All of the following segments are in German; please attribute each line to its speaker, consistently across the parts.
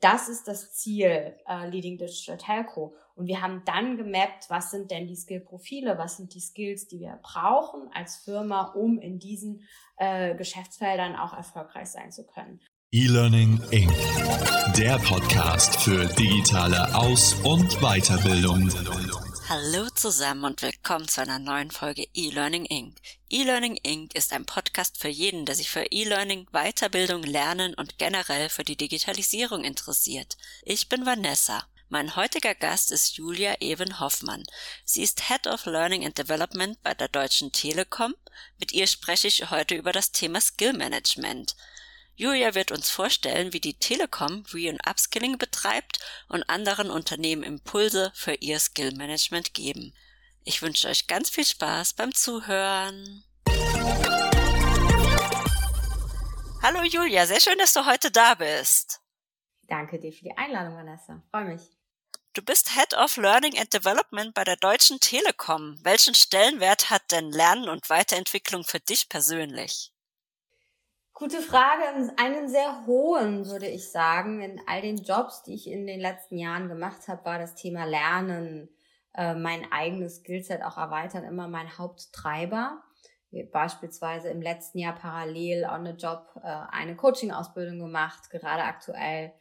Speaker 1: das ist das Ziel äh, Leading Digital Telco. Und wir haben dann gemappt, was sind denn die Skill-Profile, was sind die Skills, die wir brauchen als Firma, um in diesen äh, Geschäftsfeldern auch erfolgreich sein zu können.
Speaker 2: E-Learning Inc. Der Podcast für digitale Aus- und Weiterbildung.
Speaker 3: Hallo zusammen und willkommen zu einer neuen Folge E-Learning Inc. E-Learning Inc. ist ein Podcast für jeden, der sich für E-Learning, Weiterbildung, Lernen und generell für die Digitalisierung interessiert. Ich bin Vanessa. Mein heutiger Gast ist Julia Even Hoffmann. Sie ist Head of Learning and Development bei der Deutschen Telekom. Mit ihr spreche ich heute über das Thema Skill Management. Julia wird uns vorstellen, wie die Telekom Re- und Upskilling betreibt und anderen Unternehmen Impulse für ihr Skill-Management geben. Ich wünsche euch ganz viel Spaß beim Zuhören. Hallo Julia, sehr schön, dass du heute da bist.
Speaker 1: Danke dir für die Einladung, Vanessa. Freue mich.
Speaker 3: Du bist Head of Learning and Development bei der Deutschen Telekom. Welchen Stellenwert hat denn Lernen und Weiterentwicklung für dich persönlich?
Speaker 1: Gute Frage, einen sehr hohen, würde ich sagen. In all den Jobs, die ich in den letzten Jahren gemacht habe, war das Thema Lernen, äh, mein eigenes Skillset auch erweitern, immer mein Haupttreiber. Beispielsweise im letzten Jahr parallel on the Job äh, eine Coaching-Ausbildung gemacht. Gerade aktuell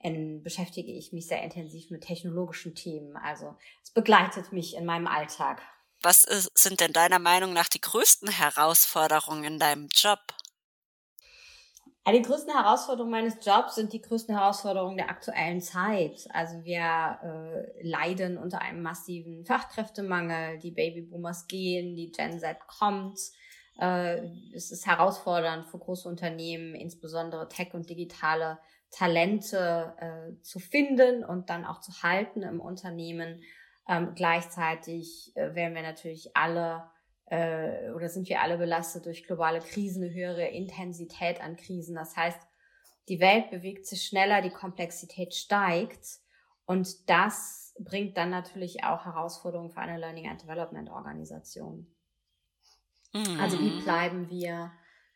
Speaker 1: in, beschäftige ich mich sehr intensiv mit technologischen Themen. Also es begleitet mich in meinem Alltag.
Speaker 3: Was ist, sind denn deiner Meinung nach die größten Herausforderungen in deinem Job?
Speaker 1: Die größten Herausforderungen meines Jobs sind die größten Herausforderungen der aktuellen Zeit. Also wir äh, leiden unter einem massiven Fachkräftemangel. Die Babyboomers gehen, die Gen Z kommt. Äh, es ist herausfordernd für große Unternehmen, insbesondere Tech und digitale Talente äh, zu finden und dann auch zu halten im Unternehmen. Ähm, gleichzeitig äh, werden wir natürlich alle äh, oder sind wir alle belastet durch globale Krisen, eine höhere Intensität an Krisen. Das heißt, die Welt bewegt sich schneller, die Komplexität steigt und das bringt dann natürlich auch Herausforderungen für eine Learning and Development Organisation. Mhm. Also wie bleiben wir,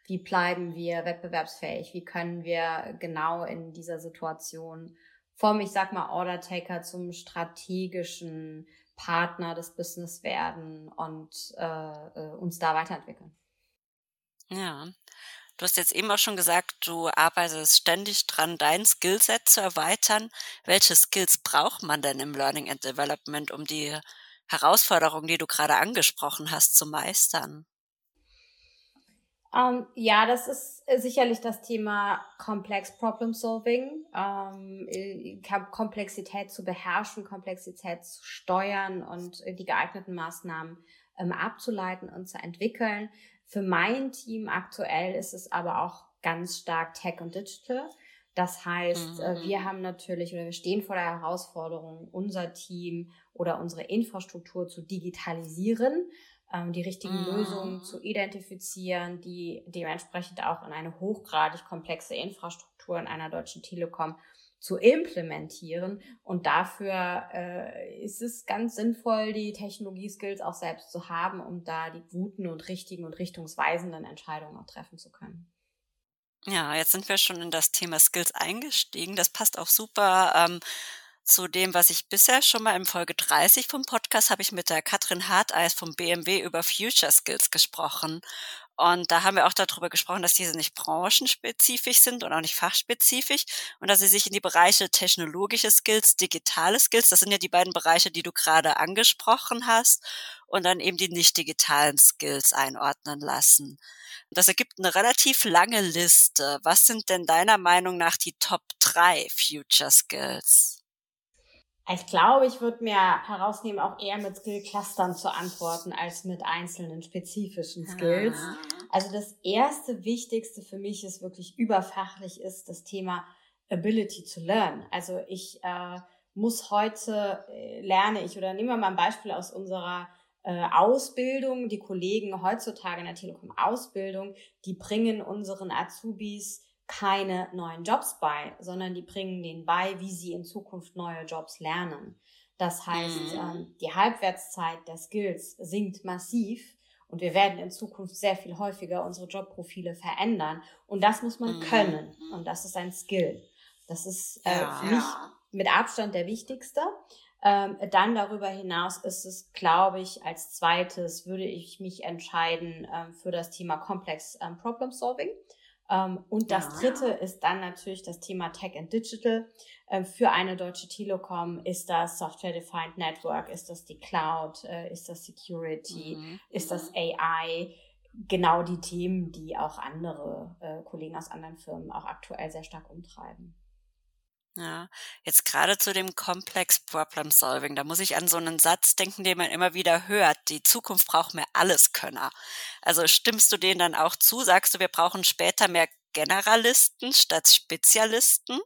Speaker 1: wie bleiben wir wettbewerbsfähig? Wie können wir genau in dieser Situation vom, ich sag mal, Order Taker zum strategischen Partner des Business werden und äh, äh, uns da weiterentwickeln.
Speaker 3: Ja. Du hast jetzt eben auch schon gesagt, du arbeitest ständig dran, dein Skillset zu erweitern. Welche Skills braucht man denn im Learning and Development, um die Herausforderungen, die du gerade angesprochen hast, zu meistern?
Speaker 1: Ähm, ja, das ist äh, sicherlich das Thema Complex Problem Solving, ähm, äh, Komplexität zu beherrschen, Komplexität zu steuern und äh, die geeigneten Maßnahmen ähm, abzuleiten und zu entwickeln. Für mein Team aktuell ist es aber auch ganz stark Tech und Digital. Das heißt, mhm. wir haben natürlich oder wir stehen vor der Herausforderung, unser Team oder unsere Infrastruktur zu digitalisieren ähm, die richtigen mhm. Lösungen zu identifizieren, die dementsprechend auch in eine hochgradig komplexe Infrastruktur in einer deutschen Telekom zu implementieren. Und dafür äh, ist es ganz sinnvoll, die Technologie-Skills auch selbst zu haben, um da die guten und richtigen und richtungsweisenden Entscheidungen auch treffen zu können.
Speaker 3: Ja, jetzt sind wir schon in das Thema Skills eingestiegen. Das passt auch super. Ähm, zu dem, was ich bisher schon mal in Folge 30 vom Podcast habe ich mit der Katrin Harteis vom BMW über Future Skills gesprochen. Und da haben wir auch darüber gesprochen, dass diese nicht branchenspezifisch sind und auch nicht fachspezifisch und dass sie sich in die Bereiche technologische Skills, digitale Skills, das sind ja die beiden Bereiche, die du gerade angesprochen hast, und dann eben die nicht digitalen Skills einordnen lassen. Das ergibt eine relativ lange Liste. Was sind denn deiner Meinung nach die Top 3 Future Skills?
Speaker 1: Ich glaube, ich würde mir herausnehmen, auch eher mit Skill-Clustern zu antworten, als mit einzelnen spezifischen Skills. Ah. Also das erste Wichtigste für mich ist wirklich überfachlich ist das Thema Ability to Learn. Also ich äh, muss heute, äh, lerne ich, oder nehmen wir mal ein Beispiel aus unserer äh, Ausbildung. Die Kollegen heutzutage in der Telekom-Ausbildung, die bringen unseren Azubis keine neuen Jobs bei, sondern die bringen denen bei, wie sie in Zukunft neue Jobs lernen. Das heißt, mhm. ähm, die Halbwertszeit der Skills sinkt massiv und wir werden in Zukunft sehr viel häufiger unsere Jobprofile verändern. Und das muss man mhm. können und das ist ein Skill. Das ist äh, ja. für mich mit Abstand der wichtigste. Ähm, dann darüber hinaus ist es, glaube ich, als zweites würde ich mich entscheiden ähm, für das Thema Complex ähm, Problem Solving. Ähm, und das ja. dritte ist dann natürlich das Thema Tech and Digital. Ähm, für eine deutsche Telekom ist das Software Defined Network, ist das die Cloud, äh, ist das Security, mhm. ist das AI. Genau die Themen, die auch andere äh, Kollegen aus anderen Firmen auch aktuell sehr stark umtreiben.
Speaker 3: Ja, jetzt gerade zu dem Complex Problem Solving, da muss ich an so einen Satz denken, den man immer wieder hört. Die Zukunft braucht mehr Alleskönner. Also stimmst du denen dann auch zu? Sagst du, wir brauchen später mehr Generalisten statt Spezialisten?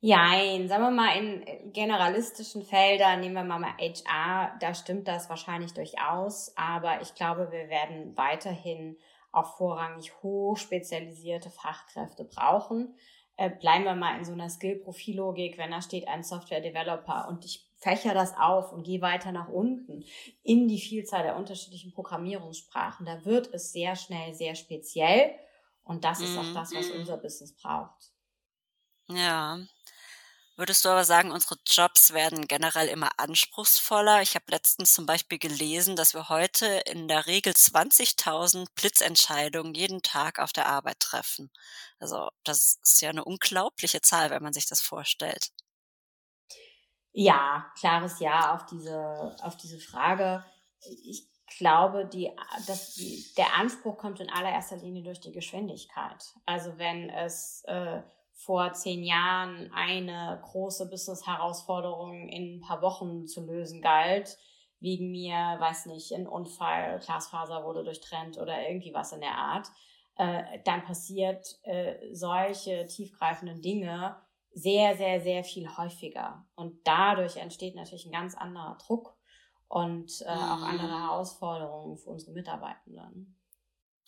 Speaker 1: Jein, sagen wir mal in generalistischen Feldern, nehmen wir mal mal HR, da stimmt das wahrscheinlich durchaus, aber ich glaube, wir werden weiterhin auch vorrangig hochspezialisierte Fachkräfte brauchen äh, bleiben wir mal in so einer Skill-Profil-Logik, wenn da steht ein Software-Developer und ich fächer das auf und gehe weiter nach unten in die Vielzahl der unterschiedlichen Programmierungssprachen, da wird es sehr schnell sehr speziell und das ist auch mhm. das, was unser Business braucht.
Speaker 3: Ja, Würdest du aber sagen, unsere Jobs werden generell immer anspruchsvoller? Ich habe letztens zum Beispiel gelesen, dass wir heute in der Regel 20.000 Blitzentscheidungen jeden Tag auf der Arbeit treffen. Also das ist ja eine unglaubliche Zahl, wenn man sich das vorstellt.
Speaker 1: Ja, klares Ja auf diese, auf diese Frage. Ich glaube, die, dass die, der Anspruch kommt in allererster Linie durch die Geschwindigkeit. Also wenn es äh, vor zehn Jahren eine große Business-Herausforderung in ein paar Wochen zu lösen galt, wegen mir, weiß nicht, ein Unfall, Glasfaser wurde durchtrennt oder irgendwie was in der Art, äh, dann passiert äh, solche tiefgreifenden Dinge sehr, sehr, sehr viel häufiger. Und dadurch entsteht natürlich ein ganz anderer Druck und äh, auch andere mhm. Herausforderungen für unsere Mitarbeitenden.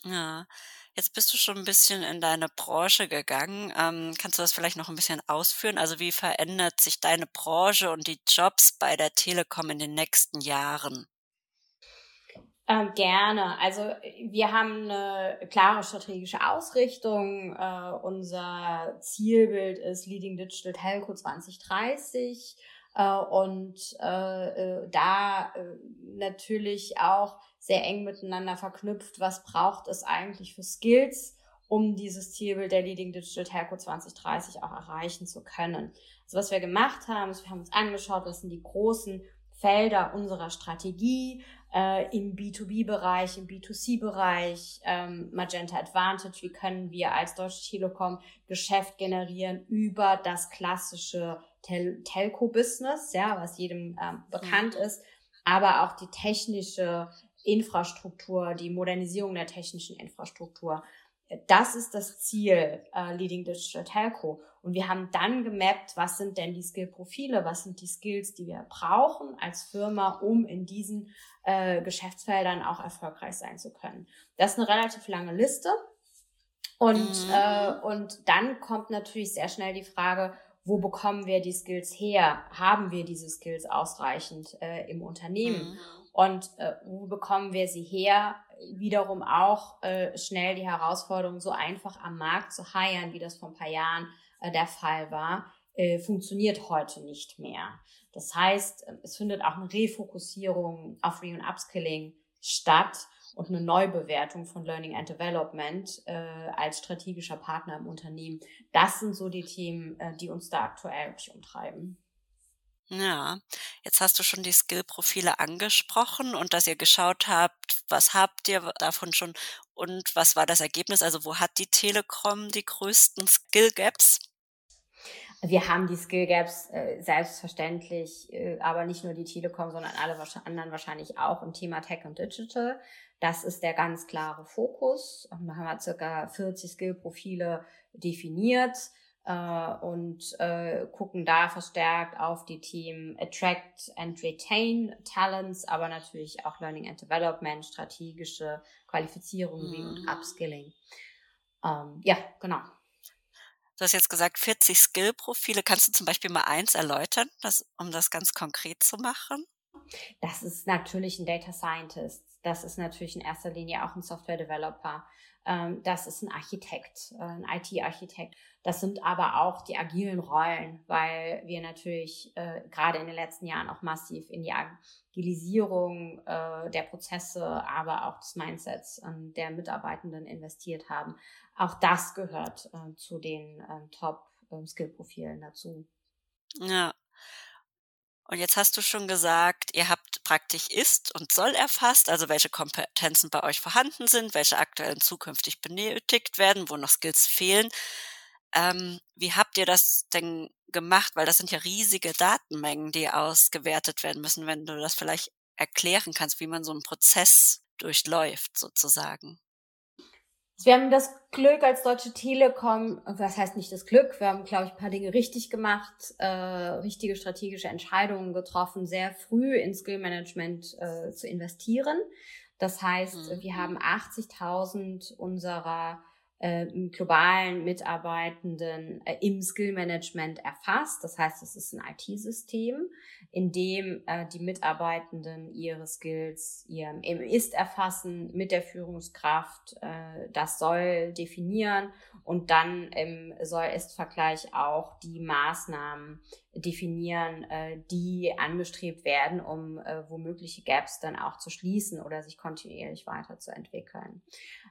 Speaker 3: Ja, jetzt bist du schon ein bisschen in deine Branche gegangen. Ähm, kannst du das vielleicht noch ein bisschen ausführen? Also wie verändert sich deine Branche und die Jobs bei der Telekom in den nächsten Jahren?
Speaker 1: Ähm, gerne. Also wir haben eine klare strategische Ausrichtung. Äh, unser Zielbild ist Leading Digital Telco 2030 äh, und äh, äh, da äh, natürlich auch sehr eng miteinander verknüpft. Was braucht es eigentlich für Skills, um dieses Zielbild der Leading Digital Telco 2030 auch erreichen zu können? Also was wir gemacht haben, ist, wir haben uns angeschaut, was sind die großen Felder unserer Strategie äh, im B2B-Bereich, im B2C-Bereich, ähm, Magenta Advantage, wie können wir als Deutsche Telekom Geschäft generieren über das klassische Tel Telco-Business, ja, was jedem ähm, bekannt mhm. ist, aber auch die technische Infrastruktur, die Modernisierung der technischen Infrastruktur. Das ist das Ziel äh, Leading Digital Telco. Und wir haben dann gemappt, was sind denn die Skill-Profile, was sind die Skills, die wir brauchen als Firma, um in diesen äh, Geschäftsfeldern auch erfolgreich sein zu können. Das ist eine relativ lange Liste. Und, mhm. äh, und dann kommt natürlich sehr schnell die Frage, wo bekommen wir die Skills her? Haben wir diese Skills ausreichend äh, im Unternehmen? Mhm. Und äh, wo bekommen wir sie her? Wiederum auch äh, schnell die Herausforderung, so einfach am Markt zu heiern, wie das vor ein paar Jahren äh, der Fall war, äh, funktioniert heute nicht mehr. Das heißt, es findet auch eine Refokussierung auf Re- und Upskilling statt und eine Neubewertung von Learning and Development äh, als strategischer Partner im Unternehmen. Das sind so die Themen, äh, die uns da aktuell umtreiben.
Speaker 3: Ja, jetzt hast du schon die Skill-Profile angesprochen und dass ihr geschaut habt, was habt ihr davon schon und was war das Ergebnis? Also wo hat die Telekom die größten Skill-Gaps?
Speaker 1: Wir haben die Skill Gaps äh, selbstverständlich, äh, aber nicht nur die Telekom, sondern alle anderen wahrscheinlich auch im Thema Tech und Digital. Das ist der ganz klare Fokus. Und da haben wir circa 40 Skill-Profile definiert äh, und äh, gucken da verstärkt auf die Themen Attract and Retain Talents, aber natürlich auch Learning and Development, strategische Qualifizierung mhm. und Upskilling. Ähm, ja, genau.
Speaker 3: Du hast jetzt gesagt 40 Skill-Profile. Kannst du zum Beispiel mal eins erläutern, das, um das ganz konkret zu machen?
Speaker 1: Das ist natürlich ein Data Scientist Das ist natürlich in erster Linie auch ein Software-Developer. Ähm, das ist ein Architekt, äh, ein IT-Architekt. Das sind aber auch die agilen Rollen, weil wir natürlich äh, gerade in den letzten Jahren auch massiv in die Agilisierung äh, der Prozesse, aber auch des Mindsets äh, der Mitarbeitenden investiert haben. Auch das gehört äh, zu den ähm, Top-Skill-Profilen dazu.
Speaker 3: Ja, und jetzt hast du schon gesagt, ihr habt praktisch ist und soll erfasst, also welche Kompetenzen bei euch vorhanden sind, welche aktuell zukünftig benötigt werden, wo noch Skills fehlen. Ähm, wie habt ihr das denn gemacht? Weil das sind ja riesige Datenmengen, die ausgewertet werden müssen, wenn du das vielleicht erklären kannst, wie man so einen Prozess durchläuft sozusagen.
Speaker 1: Wir haben das Glück als Deutsche Telekom, was heißt nicht das Glück, wir haben, glaube ich, ein paar Dinge richtig gemacht, äh, richtige strategische Entscheidungen getroffen, sehr früh in Skill Management äh, zu investieren. Das heißt, mhm. wir haben 80.000 unserer äh, globalen Mitarbeitenden äh, im Skill Management erfasst. Das heißt, es ist ein IT-System, in dem äh, die Mitarbeitenden ihre Skills ihr im Ist erfassen mit der Führungskraft. Äh, das soll definieren und dann im Soll-Ist-Vergleich auch die Maßnahmen definieren, äh, die angestrebt werden, um äh, womögliche Gaps dann auch zu schließen oder sich kontinuierlich weiterzuentwickeln.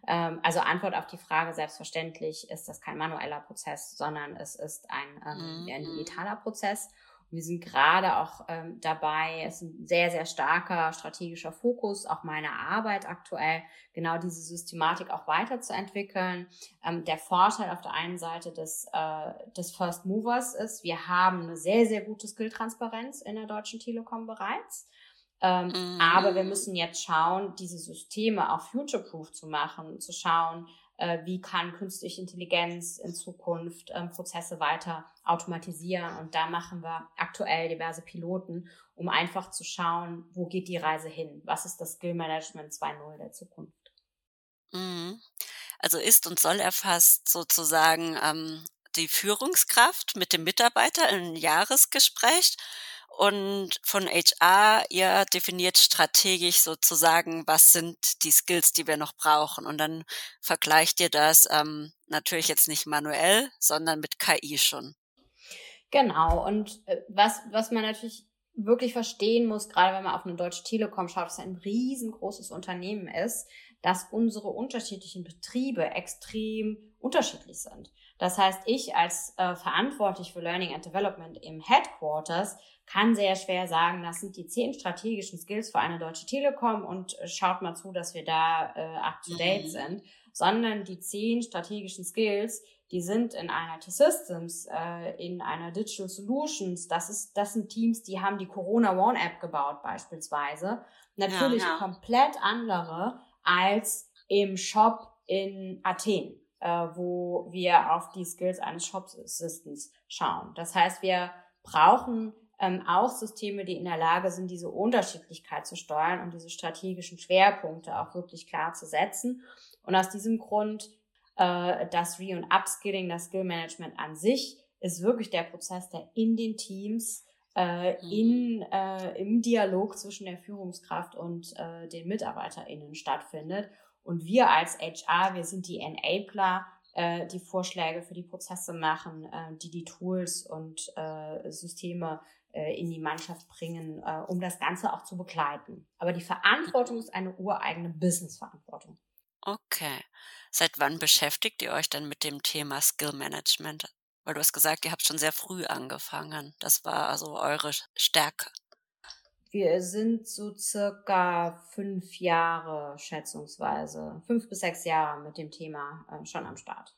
Speaker 1: Ähm, also Antwort auf die Frage, selbstverständlich ist das kein manueller Prozess, sondern es ist ein, ähm, ein mhm. digitaler Prozess. Wir sind gerade auch ähm, dabei, es ist ein sehr, sehr starker strategischer Fokus, auch meiner Arbeit aktuell, genau diese Systematik auch weiterzuentwickeln. Ähm, der Vorteil auf der einen Seite des, äh, des First Movers ist, wir haben eine sehr, sehr gute Skill-Transparenz in der Deutschen Telekom bereits. Ähm, mhm. Aber wir müssen jetzt schauen, diese Systeme auch future-proof zu machen, zu schauen, wie kann künstliche Intelligenz in Zukunft ähm, Prozesse weiter automatisieren. Und da machen wir aktuell diverse Piloten, um einfach zu schauen, wo geht die Reise hin? Was ist das Skill Management 2.0 der Zukunft?
Speaker 3: Mhm. Also ist und soll erfasst sozusagen ähm, die Führungskraft mit dem Mitarbeiter im Jahresgespräch und von HR, ihr definiert strategisch sozusagen, was sind die Skills, die wir noch brauchen. Und dann vergleicht ihr das ähm, natürlich jetzt nicht manuell, sondern mit KI schon.
Speaker 1: Genau. Und äh, was, was man natürlich wirklich verstehen muss, gerade wenn man auf eine Deutsche Telekom schaut, dass ein riesengroßes Unternehmen ist, dass unsere unterschiedlichen Betriebe extrem unterschiedlich sind. Das heißt, ich als äh, verantwortlich für Learning and Development im Headquarters kann sehr schwer sagen, das sind die zehn strategischen Skills für eine deutsche Telekom und äh, schaut mal zu, dass wir da äh, up to date mhm. sind, sondern die zehn strategischen Skills, die sind in einer T-Systems, äh, in einer Digital Solutions, das ist, das sind Teams, die haben die Corona One App gebaut beispielsweise. Natürlich ja, ja. komplett andere als im Shop in Athen, äh, wo wir auf die Skills eines Shop Assistants schauen. Das heißt, wir brauchen ähm, auch Systeme, die in der Lage sind, diese Unterschiedlichkeit zu steuern und diese strategischen Schwerpunkte auch wirklich klar zu setzen. Und aus diesem Grund äh, das Re- und Upskilling, das Skill-Management an sich, ist wirklich der Prozess, der in den Teams äh, mhm. in, äh, im Dialog zwischen der Führungskraft und äh, den MitarbeiterInnen stattfindet. Und wir als HR, wir sind die Enabler, äh, die Vorschläge für die Prozesse machen, äh, die die Tools und äh, Systeme äh, in die Mannschaft bringen, äh, um das Ganze auch zu begleiten. Aber die Verantwortung ist eine ureigene Business-Verantwortung.
Speaker 3: Okay. Seit wann beschäftigt ihr euch denn mit dem Thema Skill Management? Weil du hast gesagt, ihr habt schon sehr früh angefangen. Das war also eure Stärke.
Speaker 1: Wir sind so circa fünf Jahre schätzungsweise, fünf bis sechs Jahre mit dem Thema äh, schon am Start.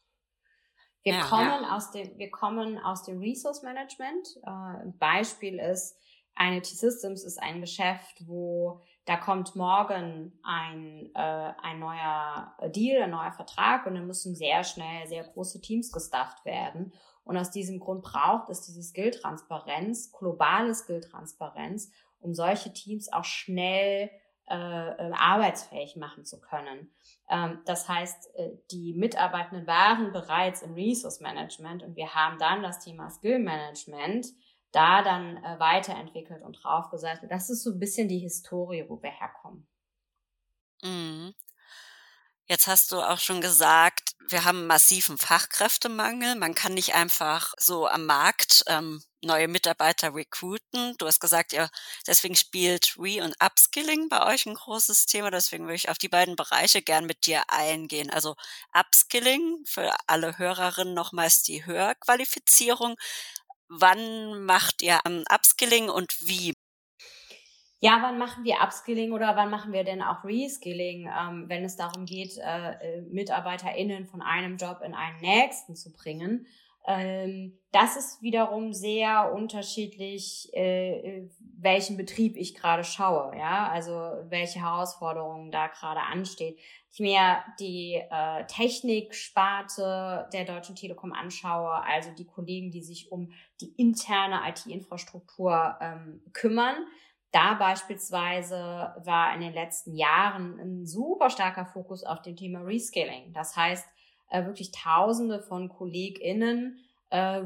Speaker 1: Wir ja, kommen ja. aus dem, wir kommen aus dem Resource Management. Äh, ein Beispiel ist, eine T-Systems ist ein Geschäft, wo da kommt morgen ein, äh, ein neuer Deal, ein neuer Vertrag und dann müssen sehr schnell sehr große Teams gestafft werden. Und aus diesem Grund braucht es diese Skill-Transparenz, globale Skill-Transparenz, um solche Teams auch schnell äh, äh arbeitsfähig machen zu können. Ähm, das heißt, äh, die Mitarbeitenden waren bereits im Resource Management und wir haben dann das Thema Skill Management da dann äh, weiterentwickelt und draufgesetzt. Das ist so ein bisschen die Historie, wo wir herkommen.
Speaker 3: Mhm. Jetzt hast du auch schon gesagt, wir haben massiven Fachkräftemangel. Man kann nicht einfach so am Markt ähm, neue Mitarbeiter recruiten. Du hast gesagt, ja, deswegen spielt Re- und Upskilling bei euch ein großes Thema. Deswegen würde ich auf die beiden Bereiche gern mit dir eingehen. Also Upskilling für alle Hörerinnen nochmals die Hörqualifizierung. Wann macht ihr Upskilling und wie?
Speaker 1: ja, wann machen wir Upskilling oder wann machen wir denn auch Reskilling, ähm, wenn es darum geht, äh, äh MitarbeiterInnen von einem Job in einen nächsten zu bringen? Ähm, das ist wiederum sehr unterschiedlich, äh, äh, welchen Betrieb ich gerade schaue, ja, also welche Herausforderungen da gerade ansteht. Ich mir die äh, Techniksparte der Deutschen Telekom anschaue, also die Kollegen, die sich um die interne IT-Infrastruktur ähm, kümmern, da beispielsweise war in den letzten Jahren ein super starker Fokus auf dem Thema Rescaling. Das heißt, äh, wirklich Tausende von KollegInnen äh,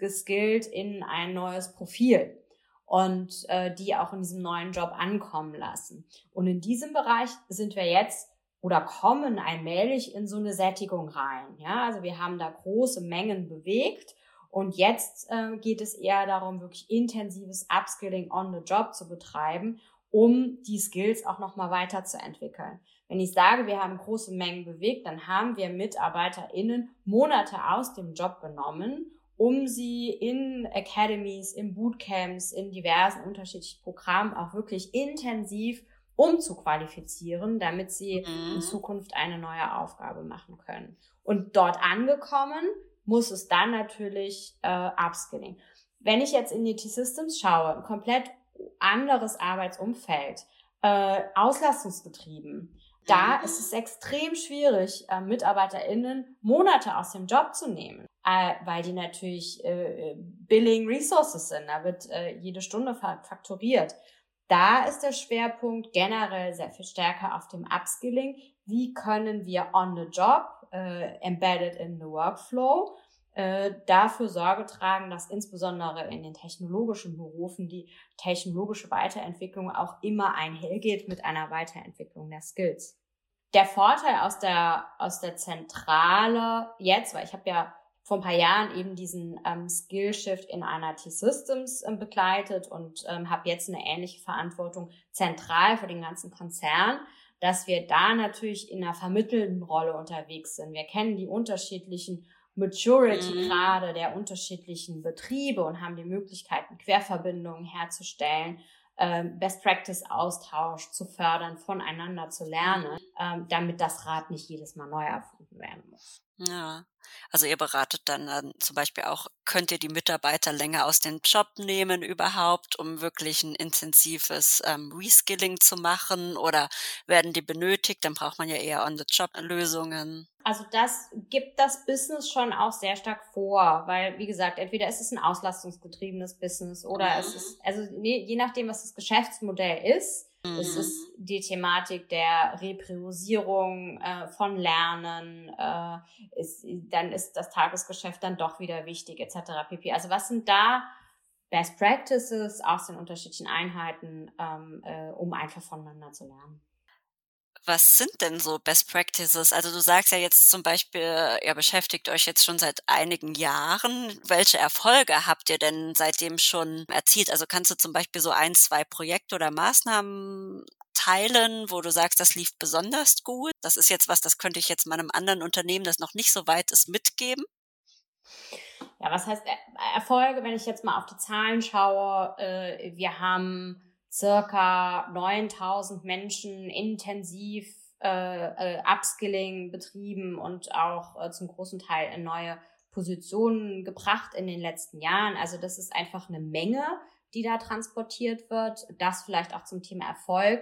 Speaker 1: reskillt in ein neues Profil und äh, die auch in diesem neuen Job ankommen lassen. Und in diesem Bereich sind wir jetzt oder kommen allmählich in so eine Sättigung rein. Ja, also wir haben da große Mengen bewegt und jetzt äh, geht es eher darum, wirklich intensives Upskilling on the Job zu betreiben, um die Skills auch nochmal weiterzuentwickeln. Wenn ich sage, wir haben große Mengen bewegt, dann haben wir MitarbeiterInnen Monate aus dem Job genommen, um sie in Academies, in Bootcamps, in diversen unterschiedlichen Programmen auch wirklich intensiv umzuqualifizieren, damit sie in mhm. Zukunft eine neue Aufgabe machen können. Und dort angekommen muss es dann natürlich äh, upskilling. Wenn ich jetzt in die T-Systems schaue, ein komplett anderes Arbeitsumfeld, äh, auslastungsgetrieben, da ist es extrem schwierig, äh, MitarbeiterInnen Monate aus dem Job zu nehmen, äh, weil die natürlich äh, Billing Resources sind. Da wird äh, jede Stunde fakturiert. Da ist der Schwerpunkt generell sehr viel stärker auf dem Upskilling. Wie können wir on the job äh, embedded in the workflow, äh, dafür Sorge tragen, dass insbesondere in den technologischen Berufen die technologische Weiterentwicklung auch immer einhergeht mit einer Weiterentwicklung der Skills. Der Vorteil aus der, aus der Zentrale jetzt, weil ich habe ja vor ein paar Jahren eben diesen ähm, Skill-Shift in einer T-Systems ähm, begleitet und ähm, habe jetzt eine ähnliche Verantwortung zentral für den ganzen Konzern dass wir da natürlich in einer vermittelnden Rolle unterwegs sind. Wir kennen die unterschiedlichen Maturity-Grade mhm. der unterschiedlichen Betriebe und haben die Möglichkeiten, Querverbindungen herzustellen, ähm, Best Practice Austausch zu fördern, voneinander zu lernen, mhm. ähm, damit das Rad nicht jedes Mal neu erfunden werden muss.
Speaker 3: Ja, also ihr beratet dann, dann zum Beispiel auch, könnt ihr die Mitarbeiter länger aus dem Job nehmen überhaupt, um wirklich ein intensives ähm, Reskilling zu machen oder werden die benötigt? Dann braucht man ja eher On-the-Job-Lösungen.
Speaker 1: Also das gibt das Business schon auch sehr stark vor, weil wie gesagt, entweder ist es ein auslastungsgetriebenes Business oder mhm. es ist, also je nachdem, was das Geschäftsmodell ist, Mhm. Es ist die Thematik der Repriorisierung äh, von Lernen. Äh, ist, dann ist das Tagesgeschäft dann doch wieder wichtig, etc. pp. Also was sind da Best Practices aus den unterschiedlichen Einheiten, ähm, äh, um einfach voneinander zu lernen?
Speaker 3: Was sind denn so Best Practices? Also du sagst ja jetzt zum Beispiel, ihr beschäftigt euch jetzt schon seit einigen Jahren. Welche Erfolge habt ihr denn seitdem schon erzielt? Also kannst du zum Beispiel so ein, zwei Projekte oder Maßnahmen teilen, wo du sagst, das lief besonders gut? Das ist jetzt was, das könnte ich jetzt meinem anderen Unternehmen, das noch nicht so weit ist, mitgeben?
Speaker 1: Ja, was heißt Erfolge, wenn ich jetzt mal auf die Zahlen schaue? Äh, wir haben circa 9000 Menschen intensiv äh, äh, Upskilling betrieben und auch äh, zum großen Teil in neue Positionen gebracht in den letzten Jahren. Also das ist einfach eine Menge, die da transportiert wird. Das vielleicht auch zum Thema Erfolg.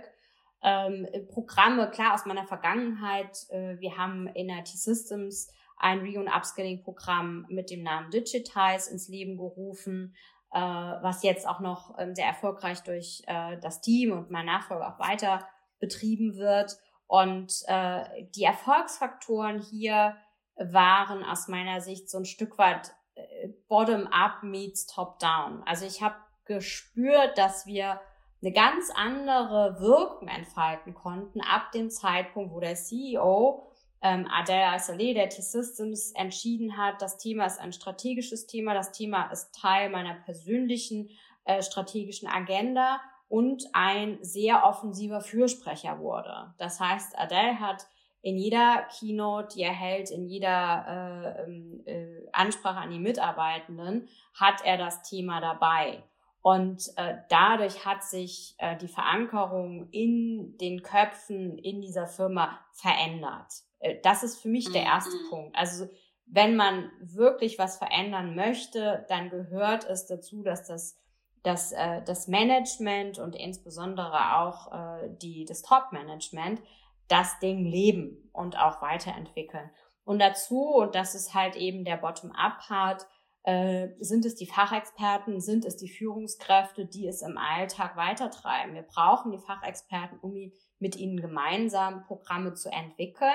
Speaker 1: Ähm, Programme, klar aus meiner Vergangenheit. Äh, wir haben in IT Systems ein Re- und Upskilling-Programm mit dem Namen Digitize ins Leben gerufen, äh, was jetzt auch noch ähm, sehr erfolgreich durch äh, das Team und mein Nachfolger auch weiter betrieben wird. Und äh, die Erfolgsfaktoren hier waren aus meiner Sicht so ein Stück weit äh, bottom-up meets top-down. Also ich habe gespürt, dass wir eine ganz andere Wirkung entfalten konnten ab dem Zeitpunkt, wo der CEO ähm, Adel Al-Saleh, der T-Systems, entschieden hat, das Thema ist ein strategisches Thema, das Thema ist Teil meiner persönlichen äh, strategischen Agenda und ein sehr offensiver Fürsprecher wurde. Das heißt, Adele hat in jeder Keynote, die er hält, in jeder äh, ähm, äh, Ansprache an die Mitarbeitenden, hat er das Thema dabei. Und äh, dadurch hat sich äh, die Verankerung in den Köpfen in dieser Firma verändert. Äh, das ist für mich der erste mhm. Punkt. Also wenn man wirklich was verändern möchte, dann gehört es dazu, dass das, dass, äh, das Management und insbesondere auch äh, die, das Top-Management das Ding leben und auch weiterentwickeln. Und dazu, und das ist halt eben der Bottom-up-Part, äh, sind es die Fachexperten, sind es die Führungskräfte, die es im Alltag weitertreiben. Wir brauchen die Fachexperten, um mit ihnen gemeinsam Programme zu entwickeln.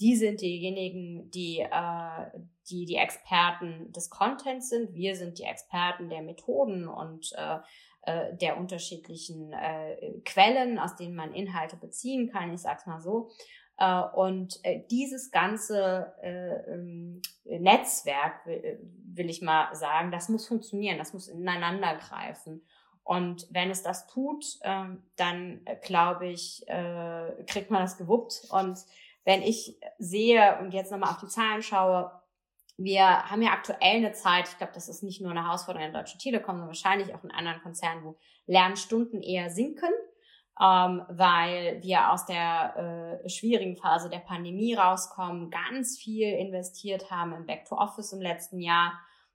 Speaker 1: Die sind diejenigen, die, äh, die die Experten des Contents sind. Wir sind die Experten der Methoden und äh, äh, der unterschiedlichen äh, Quellen, aus denen man Inhalte beziehen kann. Ich sag's mal so. Äh, und äh, dieses ganze äh, ähm, Netzwerk, will ich mal sagen, das muss funktionieren, das muss ineinander greifen. Und wenn es das tut, ähm, dann glaube ich, kriegt man das gewuppt. Und wenn ich sehe und jetzt nochmal auf die Zahlen schaue, wir haben ja aktuell eine Zeit, ich glaube, das ist nicht nur eine Herausforderung in der Deutschen Telekom, sondern wahrscheinlich auch in anderen Konzernen, wo Lernstunden eher sinken ähm, weil wir aus der äh, schwierigen Phase der Pandemie rauskommen, ganz viel investiert haben im Back to Office im letzten Jahr,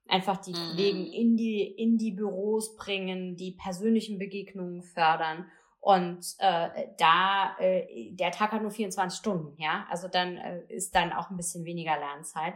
Speaker 1: einfach die mhm. Kollegen in die in die Büros bringen, die persönlichen Begegnungen fördern und äh, da äh, der Tag hat nur 24 Stunden, ja, also dann äh, ist dann auch ein bisschen weniger Lernzeit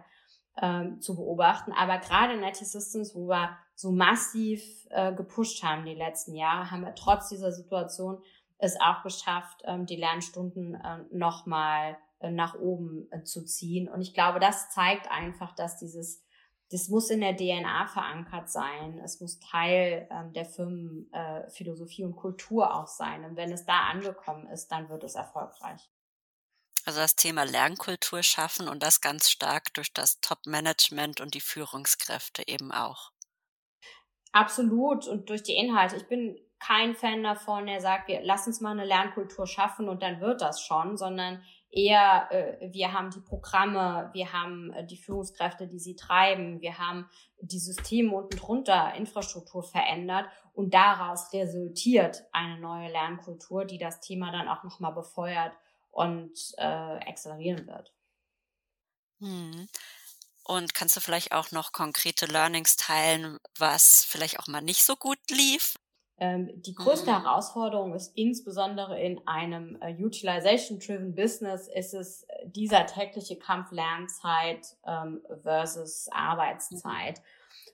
Speaker 1: ähm, zu beobachten. Aber gerade in IT Systems, wo wir so massiv äh, gepusht haben die letzten Jahre, haben wir trotz dieser Situation es auch geschafft, ähm, die Lernstunden äh, nochmal äh, nach oben äh, zu ziehen. Und ich glaube, das zeigt einfach, dass dieses, das muss in der DNA verankert sein. Es muss Teil ähm, der Firmenphilosophie und Kultur auch sein. Und wenn es da angekommen ist, dann wird es erfolgreich.
Speaker 3: Also das Thema Lernkultur schaffen und das ganz stark durch das Top-Management und die Führungskräfte eben auch.
Speaker 1: Absolut und durch die Inhalte. Ich bin kein Fan davon, der sagt, wir lass uns mal eine Lernkultur schaffen und dann wird das schon, sondern eher, äh, wir haben die Programme, wir haben äh, die Führungskräfte, die sie treiben, wir haben die Systeme unten drunter, Infrastruktur verändert und daraus resultiert eine neue Lernkultur, die das Thema dann auch nochmal befeuert und äh, accelerieren wird.
Speaker 3: Hm. Und kannst du vielleicht auch noch konkrete Learnings teilen, was vielleicht auch mal nicht so gut lief?
Speaker 1: Ähm, die größte mhm. Herausforderung ist insbesondere in einem äh, Utilization-driven Business ist es äh, dieser tägliche Kampf Lernzeit ähm, versus Arbeitszeit. Mhm.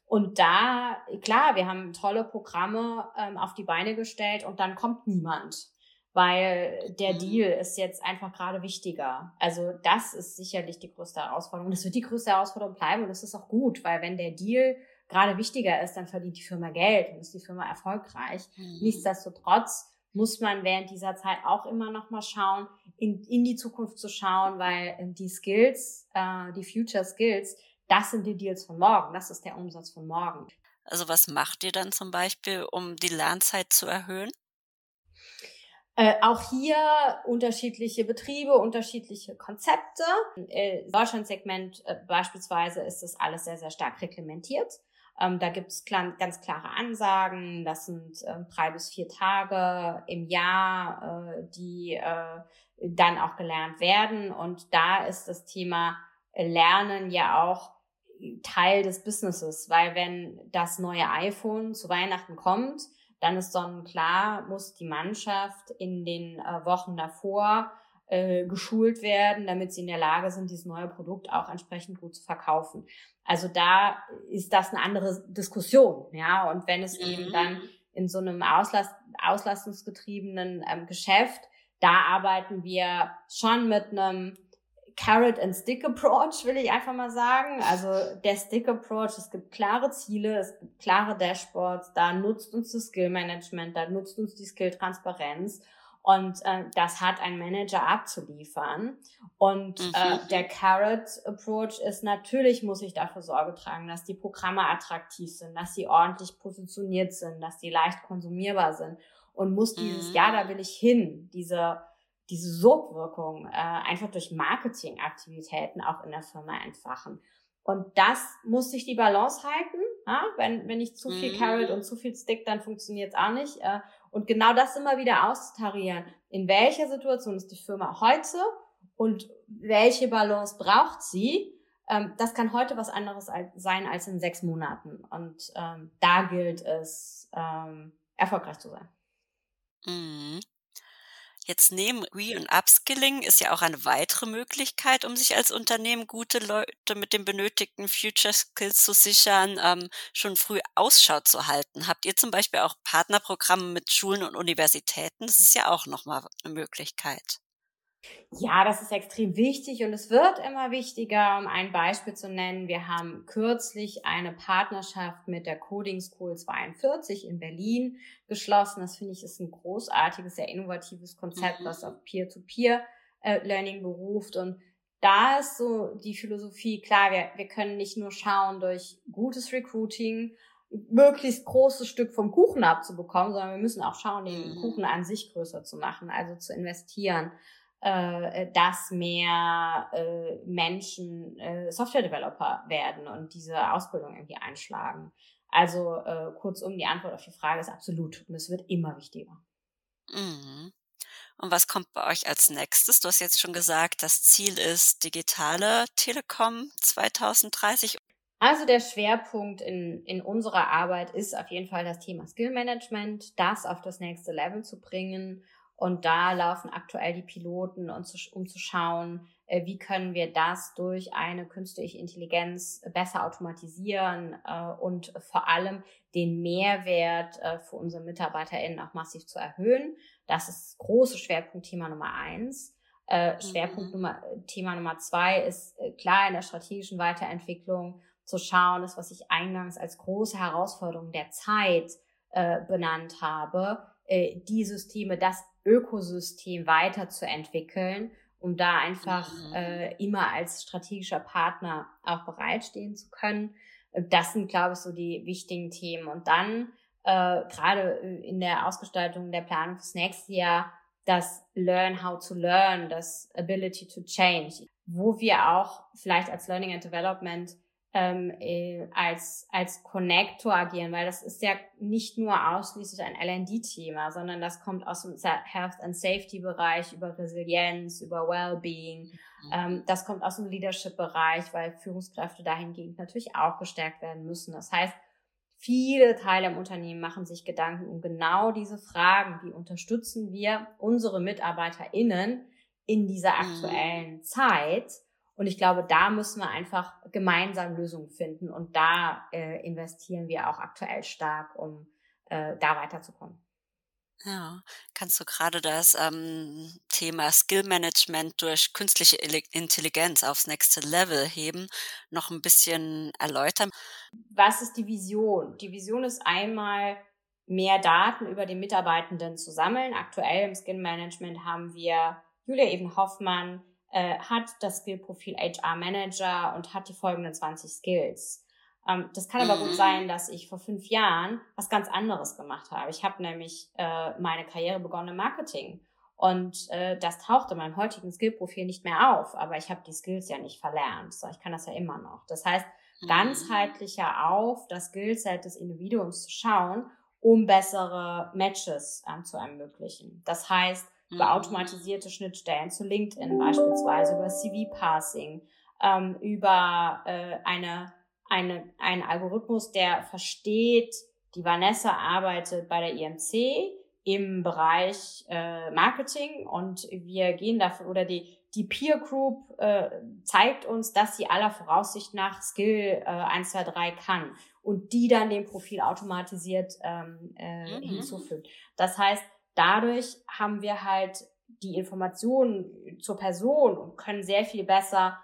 Speaker 1: Und da, klar, wir haben tolle Programme ähm, auf die Beine gestellt und dann kommt niemand, weil der mhm. Deal ist jetzt einfach gerade wichtiger. Also das ist sicherlich die größte Herausforderung. Das wird die größte Herausforderung bleiben und das ist auch gut, weil wenn der Deal gerade wichtiger ist, dann verdient die Firma Geld und ist die Firma erfolgreich. Mhm. Nichtsdestotrotz muss man während dieser Zeit auch immer noch mal schauen, in, in die Zukunft zu schauen, weil äh, die Skills, äh, die Future Skills, das sind die Deals von morgen, das ist der Umsatz von morgen.
Speaker 3: Also was macht ihr dann zum Beispiel, um die Lernzeit zu erhöhen?
Speaker 1: Äh, auch hier unterschiedliche Betriebe, unterschiedliche Konzepte. Im Deutschlandsegment äh, beispielsweise ist das alles sehr, sehr stark reglementiert. Ähm, da gibt es klar, ganz klare Ansagen. Das sind äh, drei bis vier Tage im Jahr, äh, die äh, dann auch gelernt werden. Und da ist das Thema Lernen ja auch Teil des Businesses, weil wenn das neue iPhone zu Weihnachten kommt, dann ist sonnenklar, muss die Mannschaft in den äh, Wochen davor äh, geschult werden, damit sie in der Lage sind, dieses neue Produkt auch entsprechend gut zu verkaufen. Also da ist das eine andere Diskussion, ja. Und wenn es mhm. eben dann in so einem Auslast auslastungsgetriebenen ähm, Geschäft, da arbeiten wir schon mit einem Carrot and Stick Approach, will ich einfach mal sagen. Also der Stick Approach, es gibt klare Ziele, es gibt klare Dashboards, da nutzt uns das Skill Management, da nutzt uns die Skill Transparenz und äh, das hat ein Manager abzuliefern. Und mhm. äh, der Carrot Approach ist natürlich, muss ich dafür Sorge tragen, dass die Programme attraktiv sind, dass sie ordentlich positioniert sind, dass die leicht konsumierbar sind. Und muss dieses, mhm. ja, da will ich hin, diese diese Sogwirkung äh, einfach durch Marketingaktivitäten auch in der Firma entfachen. Und das muss sich die Balance halten. Ja? Wenn, wenn ich zu viel Carrot mhm. und zu viel Stick, dann funktioniert es auch nicht. Äh, und genau das immer wieder auszutarieren. In welcher Situation ist die Firma heute und welche Balance braucht sie? Ähm, das kann heute was anderes sein als in sechs Monaten. Und ähm, da gilt es, ähm, erfolgreich zu sein.
Speaker 3: Mhm. Jetzt neben Re- und Upskilling ist ja auch eine weitere Möglichkeit, um sich als Unternehmen gute Leute mit den benötigten Future Skills zu sichern, ähm, schon früh Ausschau zu halten. Habt ihr zum Beispiel auch Partnerprogramme mit Schulen und Universitäten? Das ist ja auch nochmal eine Möglichkeit.
Speaker 1: Ja, das ist extrem wichtig und es wird immer wichtiger. Um ein Beispiel zu nennen, wir haben kürzlich eine Partnerschaft mit der Coding School 42 in Berlin geschlossen. Das finde ich ist ein großartiges, sehr innovatives Konzept, mhm. was auf Peer-to-Peer-Learning äh, beruft. Und da ist so die Philosophie, klar, wir, wir können nicht nur schauen durch gutes Recruiting, möglichst großes Stück vom Kuchen abzubekommen, sondern wir müssen auch schauen, den mhm. Kuchen an sich größer zu machen, also zu investieren äh, dass mehr äh, Menschen äh, Software-Developer werden und diese Ausbildung irgendwie einschlagen. Also äh, kurzum, die Antwort auf die Frage ist absolut und es wird immer wichtiger.
Speaker 3: Mhm. Und was kommt bei euch als nächstes? Du hast jetzt schon gesagt, das Ziel ist digitale Telekom 2030.
Speaker 1: Also der Schwerpunkt in, in unserer Arbeit ist auf jeden Fall das Thema Skill Management, das auf das nächste Level zu bringen und da laufen aktuell die Piloten, um zu schauen, äh, wie können wir das durch eine künstliche Intelligenz besser automatisieren äh, und vor allem den Mehrwert äh, für unsere MitarbeiterInnen auch massiv zu erhöhen. Das ist das große Schwerpunktthema Nummer eins. Mhm. Schwerpunkt Nummer, Thema Nummer zwei ist klar in der strategischen Weiterentwicklung zu schauen, das, was ich eingangs als große Herausforderung der Zeit benannt habe, die Systeme, das Ökosystem weiterzuentwickeln, um da einfach mhm. äh, immer als strategischer Partner auch bereitstehen zu können. Äh, das sind, glaube ich, so die wichtigen Themen. Und dann äh, gerade äh, in der Ausgestaltung der Planung fürs nächste Jahr das Learn how to learn, das Ability to change, wo wir auch vielleicht als Learning and Development ähm, äh, als, als Connector agieren, weil das ist ja nicht nur ausschließlich ein LND-Thema, sondern das kommt aus dem Health and Safety-Bereich über Resilienz, über Wellbeing. Mhm. Ähm, das kommt aus dem Leadership-Bereich, weil Führungskräfte dahingehend natürlich auch gestärkt werden müssen. Das heißt, viele Teile im Unternehmen machen sich Gedanken um genau diese Fragen. Wie unterstützen wir unsere MitarbeiterInnen in dieser mhm. aktuellen mhm. Zeit? Und ich glaube, da müssen wir einfach gemeinsam Lösungen finden. Und da äh, investieren wir auch aktuell stark, um äh, da weiterzukommen.
Speaker 3: Ja, kannst du gerade das ähm, Thema Skill Management durch künstliche Intelligenz aufs nächste Level heben, noch ein bisschen erläutern?
Speaker 1: Was ist die Vision? Die Vision ist einmal, mehr Daten über die Mitarbeitenden zu sammeln. Aktuell im Skill Management haben wir Julia Even Hoffmann, äh, hat das Skillprofil HR Manager und hat die folgenden 20 Skills. Ähm, das kann aber gut mhm. sein, dass ich vor fünf Jahren was ganz anderes gemacht habe. Ich habe nämlich äh, meine Karriere begonnen im Marketing und äh, das taucht in meinem heutigen Skillprofil nicht mehr auf, aber ich habe die Skills ja nicht verlernt. So, ich kann das ja immer noch. Das heißt, ganzheitlicher auf das Skillset des Individuums zu schauen, um bessere Matches äh, zu ermöglichen. Das heißt, über mhm. automatisierte Schnittstellen zu LinkedIn beispielsweise, über CV-Passing, ähm, über äh, eine, eine, einen Algorithmus, der versteht, die Vanessa arbeitet bei der IMC im Bereich äh, Marketing und wir gehen dafür oder die die Peer Group äh, zeigt uns, dass sie aller Voraussicht nach Skill äh, 1, 2, 3 kann und die dann dem Profil automatisiert ähm, äh, mhm. hinzufügt. Das heißt, dadurch haben wir halt die Informationen zur Person und können sehr viel besser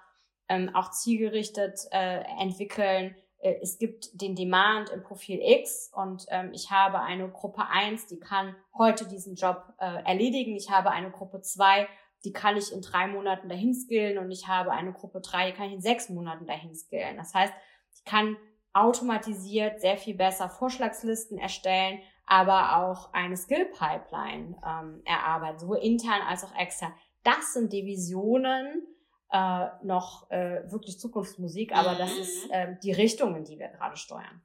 Speaker 1: ähm, auch zielgerichtet äh, entwickeln. Äh, es gibt den Demand im Profil X und ähm, ich habe eine Gruppe 1, die kann heute diesen Job äh, erledigen. Ich habe eine Gruppe 2, die kann ich in drei Monaten dahin skillen und ich habe eine Gruppe 3, die kann ich in sechs Monaten dahin skillen. Das heißt, ich kann automatisiert sehr viel besser Vorschlagslisten erstellen, aber auch eine Skill-Pipeline ähm, erarbeiten, sowohl intern als auch extern. Das sind die Visionen, äh, noch äh, wirklich Zukunftsmusik, aber das ist äh, die Richtung, in die wir gerade steuern.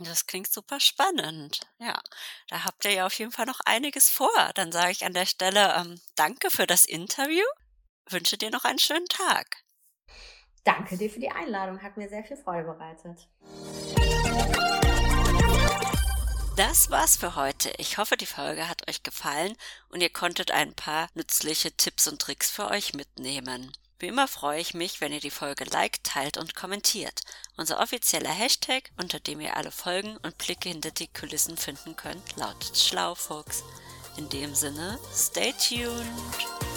Speaker 3: Das klingt super spannend. Ja, da habt ihr ja auf jeden Fall noch einiges vor. Dann sage ich an der Stelle ähm, danke für das Interview. Wünsche dir noch einen schönen Tag.
Speaker 1: Danke dir für die Einladung. Hat mir sehr viel Freude bereitet.
Speaker 3: Das war's für heute. Ich hoffe, die Folge hat euch gefallen und ihr konntet ein paar nützliche Tipps und Tricks für euch mitnehmen. Wie immer freue ich mich, wenn ihr die Folge liked, teilt und kommentiert. Unser offizieller Hashtag, unter dem ihr alle Folgen und Blicke hinter die Kulissen finden könnt, lautet Schlaufuchs. In dem Sinne, stay tuned!